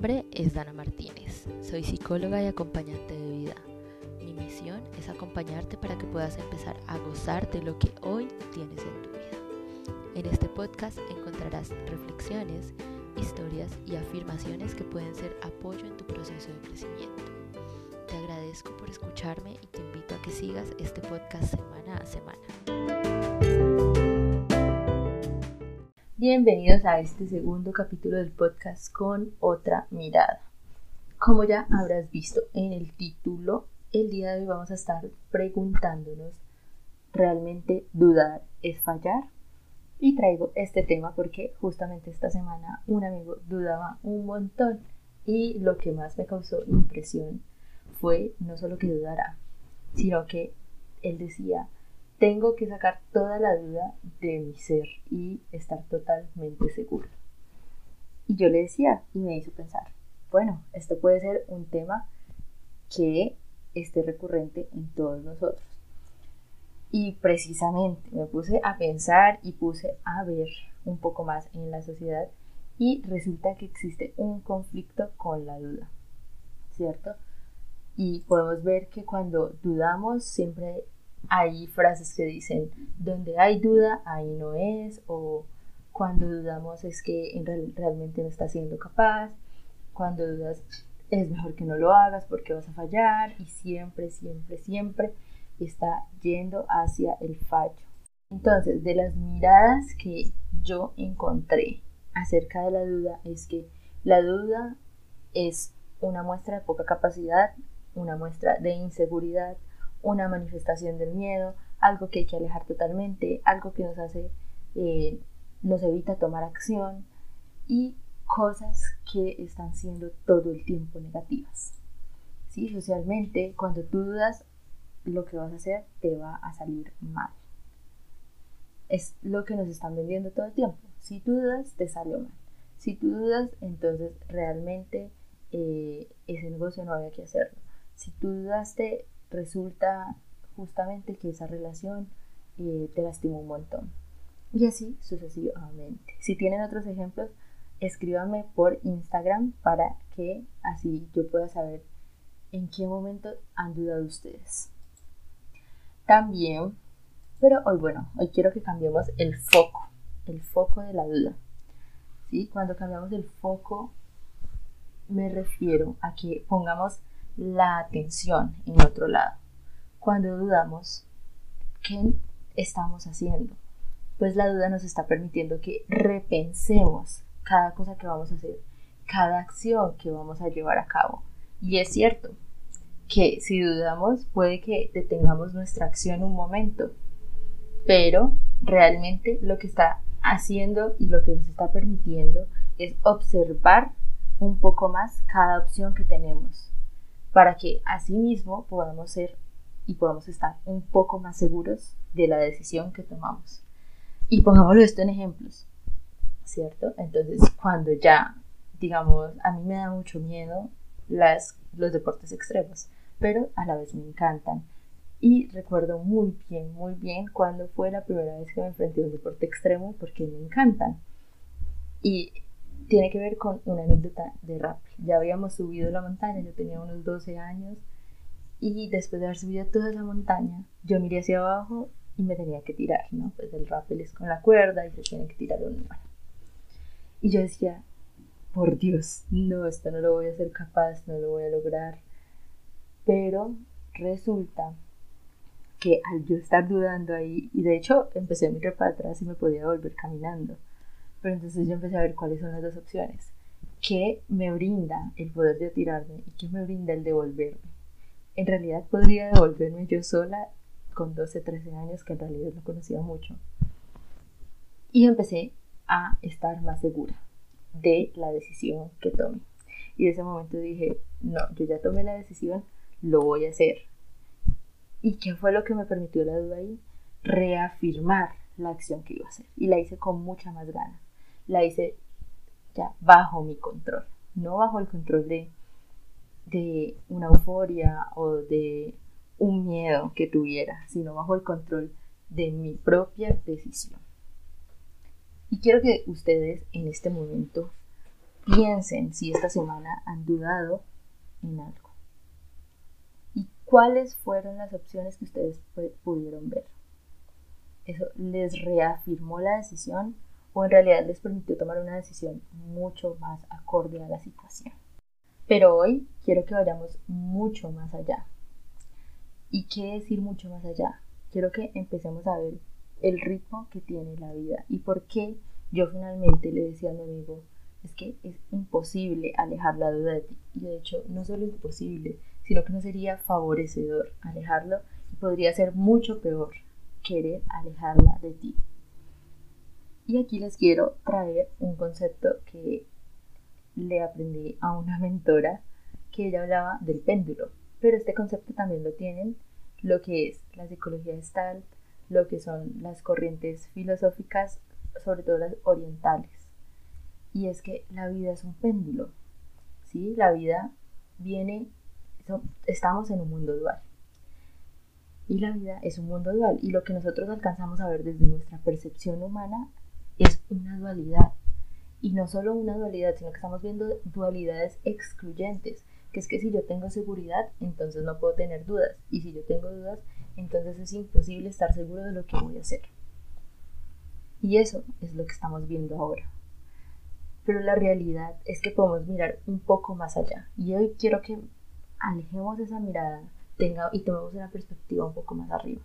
nombre es Dana Martínez, soy psicóloga y acompañante de vida. Mi misión es acompañarte para que puedas empezar a gozar de lo que hoy tienes en tu vida. En este podcast encontrarás reflexiones, historias y afirmaciones que pueden ser apoyo en tu proceso de crecimiento. Te agradezco por escucharme y te invito a que sigas este podcast semana a semana. Bienvenidos a este segundo capítulo del podcast con otra mirada. Como ya habrás visto en el título, el día de hoy vamos a estar preguntándonos, ¿realmente dudar es fallar? Y traigo este tema porque justamente esta semana un amigo dudaba un montón y lo que más me causó impresión fue no solo que dudara, sino que él decía, tengo que sacar toda la duda de mi ser y estar totalmente seguro. Y yo le decía y me hizo pensar, bueno, esto puede ser un tema que esté recurrente en todos nosotros. Y precisamente me puse a pensar y puse a ver un poco más en la sociedad y resulta que existe un conflicto con la duda, ¿cierto? Y podemos ver que cuando dudamos siempre hay frases que dicen, donde hay duda, ahí no es, o cuando dudamos es que en realmente no estás siendo capaz, cuando dudas es mejor que no lo hagas porque vas a fallar y siempre, siempre, siempre está yendo hacia el fallo. Entonces, de las miradas que yo encontré acerca de la duda es que la duda es una muestra de poca capacidad, una muestra de inseguridad, una manifestación del miedo, algo que hay que alejar totalmente, algo que nos hace, eh, nos evita tomar acción y cosas que están siendo todo el tiempo negativas. ¿Sí? Socialmente, cuando tú dudas, lo que vas a hacer te va a salir mal. Es lo que nos están vendiendo todo el tiempo. Si tú dudas, te salió mal. Si tú dudas, entonces realmente eh, ese negocio no había que hacerlo. Si tú dudaste, resulta justamente que esa relación eh, te lastimó un montón. Y así sucesivamente. Si tienen otros ejemplos, escríbanme por Instagram para que así yo pueda saber en qué momento han dudado ustedes. También, pero hoy bueno, hoy quiero que cambiemos el foco, el foco de la duda. ¿Sí? Cuando cambiamos el foco, me refiero a que pongamos la atención en otro lado. Cuando dudamos, ¿qué estamos haciendo? Pues la duda nos está permitiendo que repensemos cada cosa que vamos a hacer, cada acción que vamos a llevar a cabo. Y es cierto que si dudamos puede que detengamos nuestra acción un momento, pero realmente lo que está haciendo y lo que nos está permitiendo es observar un poco más cada opción que tenemos para que asimismo podamos ser y podamos estar un poco más seguros de la decisión que tomamos. Y pongámoslo esto en ejemplos, ¿cierto? Entonces, cuando ya, digamos, a mí me da mucho miedo las, los deportes extremos, pero a la vez me encantan. Y recuerdo muy bien, muy bien cuando fue la primera vez que me enfrenté a un deporte extremo porque me encantan. Y tiene que ver con una anécdota de rap. Ya habíamos subido la montaña, yo tenía unos 12 años y después de haber subido toda la montaña, yo miré hacia abajo y me tenía que tirar, ¿no? Pues el rappel es con la cuerda y se tiene que tirar un. Y yo decía, por Dios, no, esto no lo voy a ser capaz, no lo voy a lograr. Pero resulta que al yo estar dudando ahí, y de hecho empecé a mirar para atrás y me podía volver caminando pero entonces yo empecé a ver cuáles son las dos opciones. ¿Qué me brinda el poder de tirarme y qué me brinda el devolverme? En realidad podría devolverme yo sola con 12, 13 años, que en realidad no conocía mucho. Y empecé a estar más segura de la decisión que tome. Y de ese momento dije, no, yo ya tomé la decisión, lo voy a hacer. ¿Y qué fue lo que me permitió la duda ahí? Reafirmar la acción que iba a hacer. Y la hice con mucha más ganas la hice ya bajo mi control, no bajo el control de, de una euforia o de un miedo que tuviera, sino bajo el control de mi propia decisión. Y quiero que ustedes en este momento piensen si esta semana han dudado en algo. ¿Y cuáles fueron las opciones que ustedes pudieron ver? ¿Eso les reafirmó la decisión o en realidad les permitió tomar una decisión mucho más acorde a la situación? Pero hoy quiero que vayamos mucho más allá. ¿Y qué decir mucho más allá? Quiero que empecemos a ver el ritmo que tiene la vida y por qué yo finalmente le decía a mi amigo, es que es imposible alejar la duda de ti. Y de hecho, no solo imposible, sino que no sería favorecedor alejarlo y podría ser mucho peor querer alejarla de ti. Y aquí les quiero traer un concepto que le aprendí a una mentora que ella hablaba del péndulo, pero este concepto también lo tienen lo que es la psicología gestal, lo que son las corrientes filosóficas, sobre todo las orientales. Y es que la vida es un péndulo, ¿sí? La vida viene, estamos en un mundo dual. Y la vida es un mundo dual. Y lo que nosotros alcanzamos a ver desde nuestra percepción humana es una dualidad. Y no solo una dualidad, sino que estamos viendo dualidades excluyentes, que es que si yo tengo seguridad, entonces no puedo tener dudas. Y si yo tengo dudas, entonces es imposible estar seguro de lo que voy a hacer. Y eso es lo que estamos viendo ahora. Pero la realidad es que podemos mirar un poco más allá. Y hoy quiero que alejemos esa mirada tenga, y tomemos una perspectiva un poco más arriba,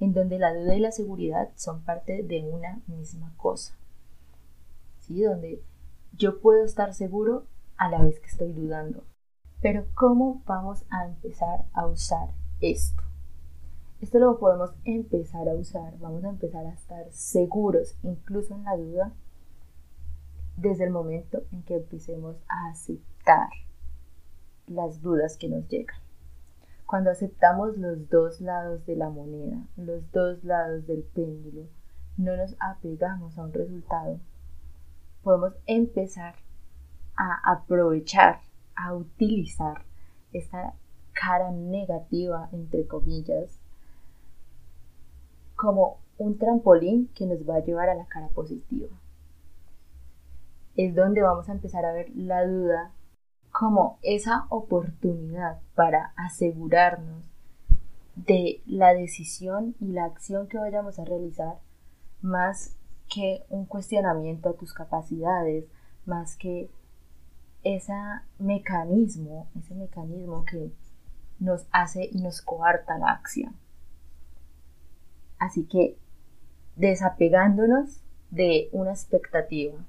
en donde la duda y la seguridad son parte de una misma cosa. ¿Sí? Donde yo puedo estar seguro a la vez que estoy dudando. Pero ¿cómo vamos a empezar a usar esto? Esto lo podemos empezar a usar, vamos a empezar a estar seguros, incluso en la duda, desde el momento en que empecemos a aceptar las dudas que nos llegan. Cuando aceptamos los dos lados de la moneda, los dos lados del péndulo, no nos apegamos a un resultado, podemos empezar a aprovechar, a utilizar esta cara negativa, entre comillas, como un trampolín que nos va a llevar a la cara positiva. Es donde vamos a empezar a ver la duda como esa oportunidad para asegurarnos de la decisión y la acción que vayamos a realizar más que un cuestionamiento a tus capacidades, más que ese mecanismo, ese mecanismo que nos hace y nos coarta la acción. Así que desapegándonos de una expectativa.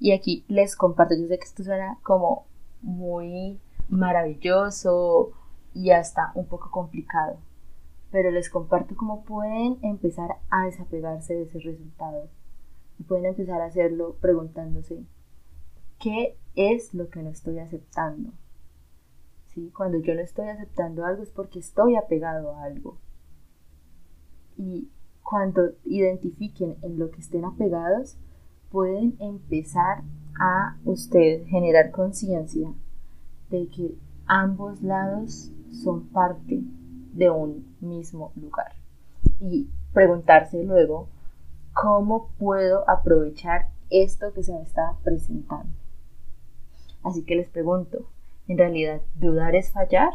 Y aquí les comparto, yo sé que esto suena como muy maravilloso y hasta un poco complicado, pero les comparto cómo pueden empezar a desapegarse de ese resultado. Y pueden empezar a hacerlo preguntándose, ¿qué es lo que no estoy aceptando? ¿Sí? Cuando yo no estoy aceptando algo es porque estoy apegado a algo y cuando identifiquen en lo que estén apegados, pueden empezar a ustedes generar conciencia de que ambos lados son parte de un mismo lugar y preguntarse luego cómo puedo aprovechar esto que se me está presentando. Así que les pregunto, ¿en realidad dudar es fallar?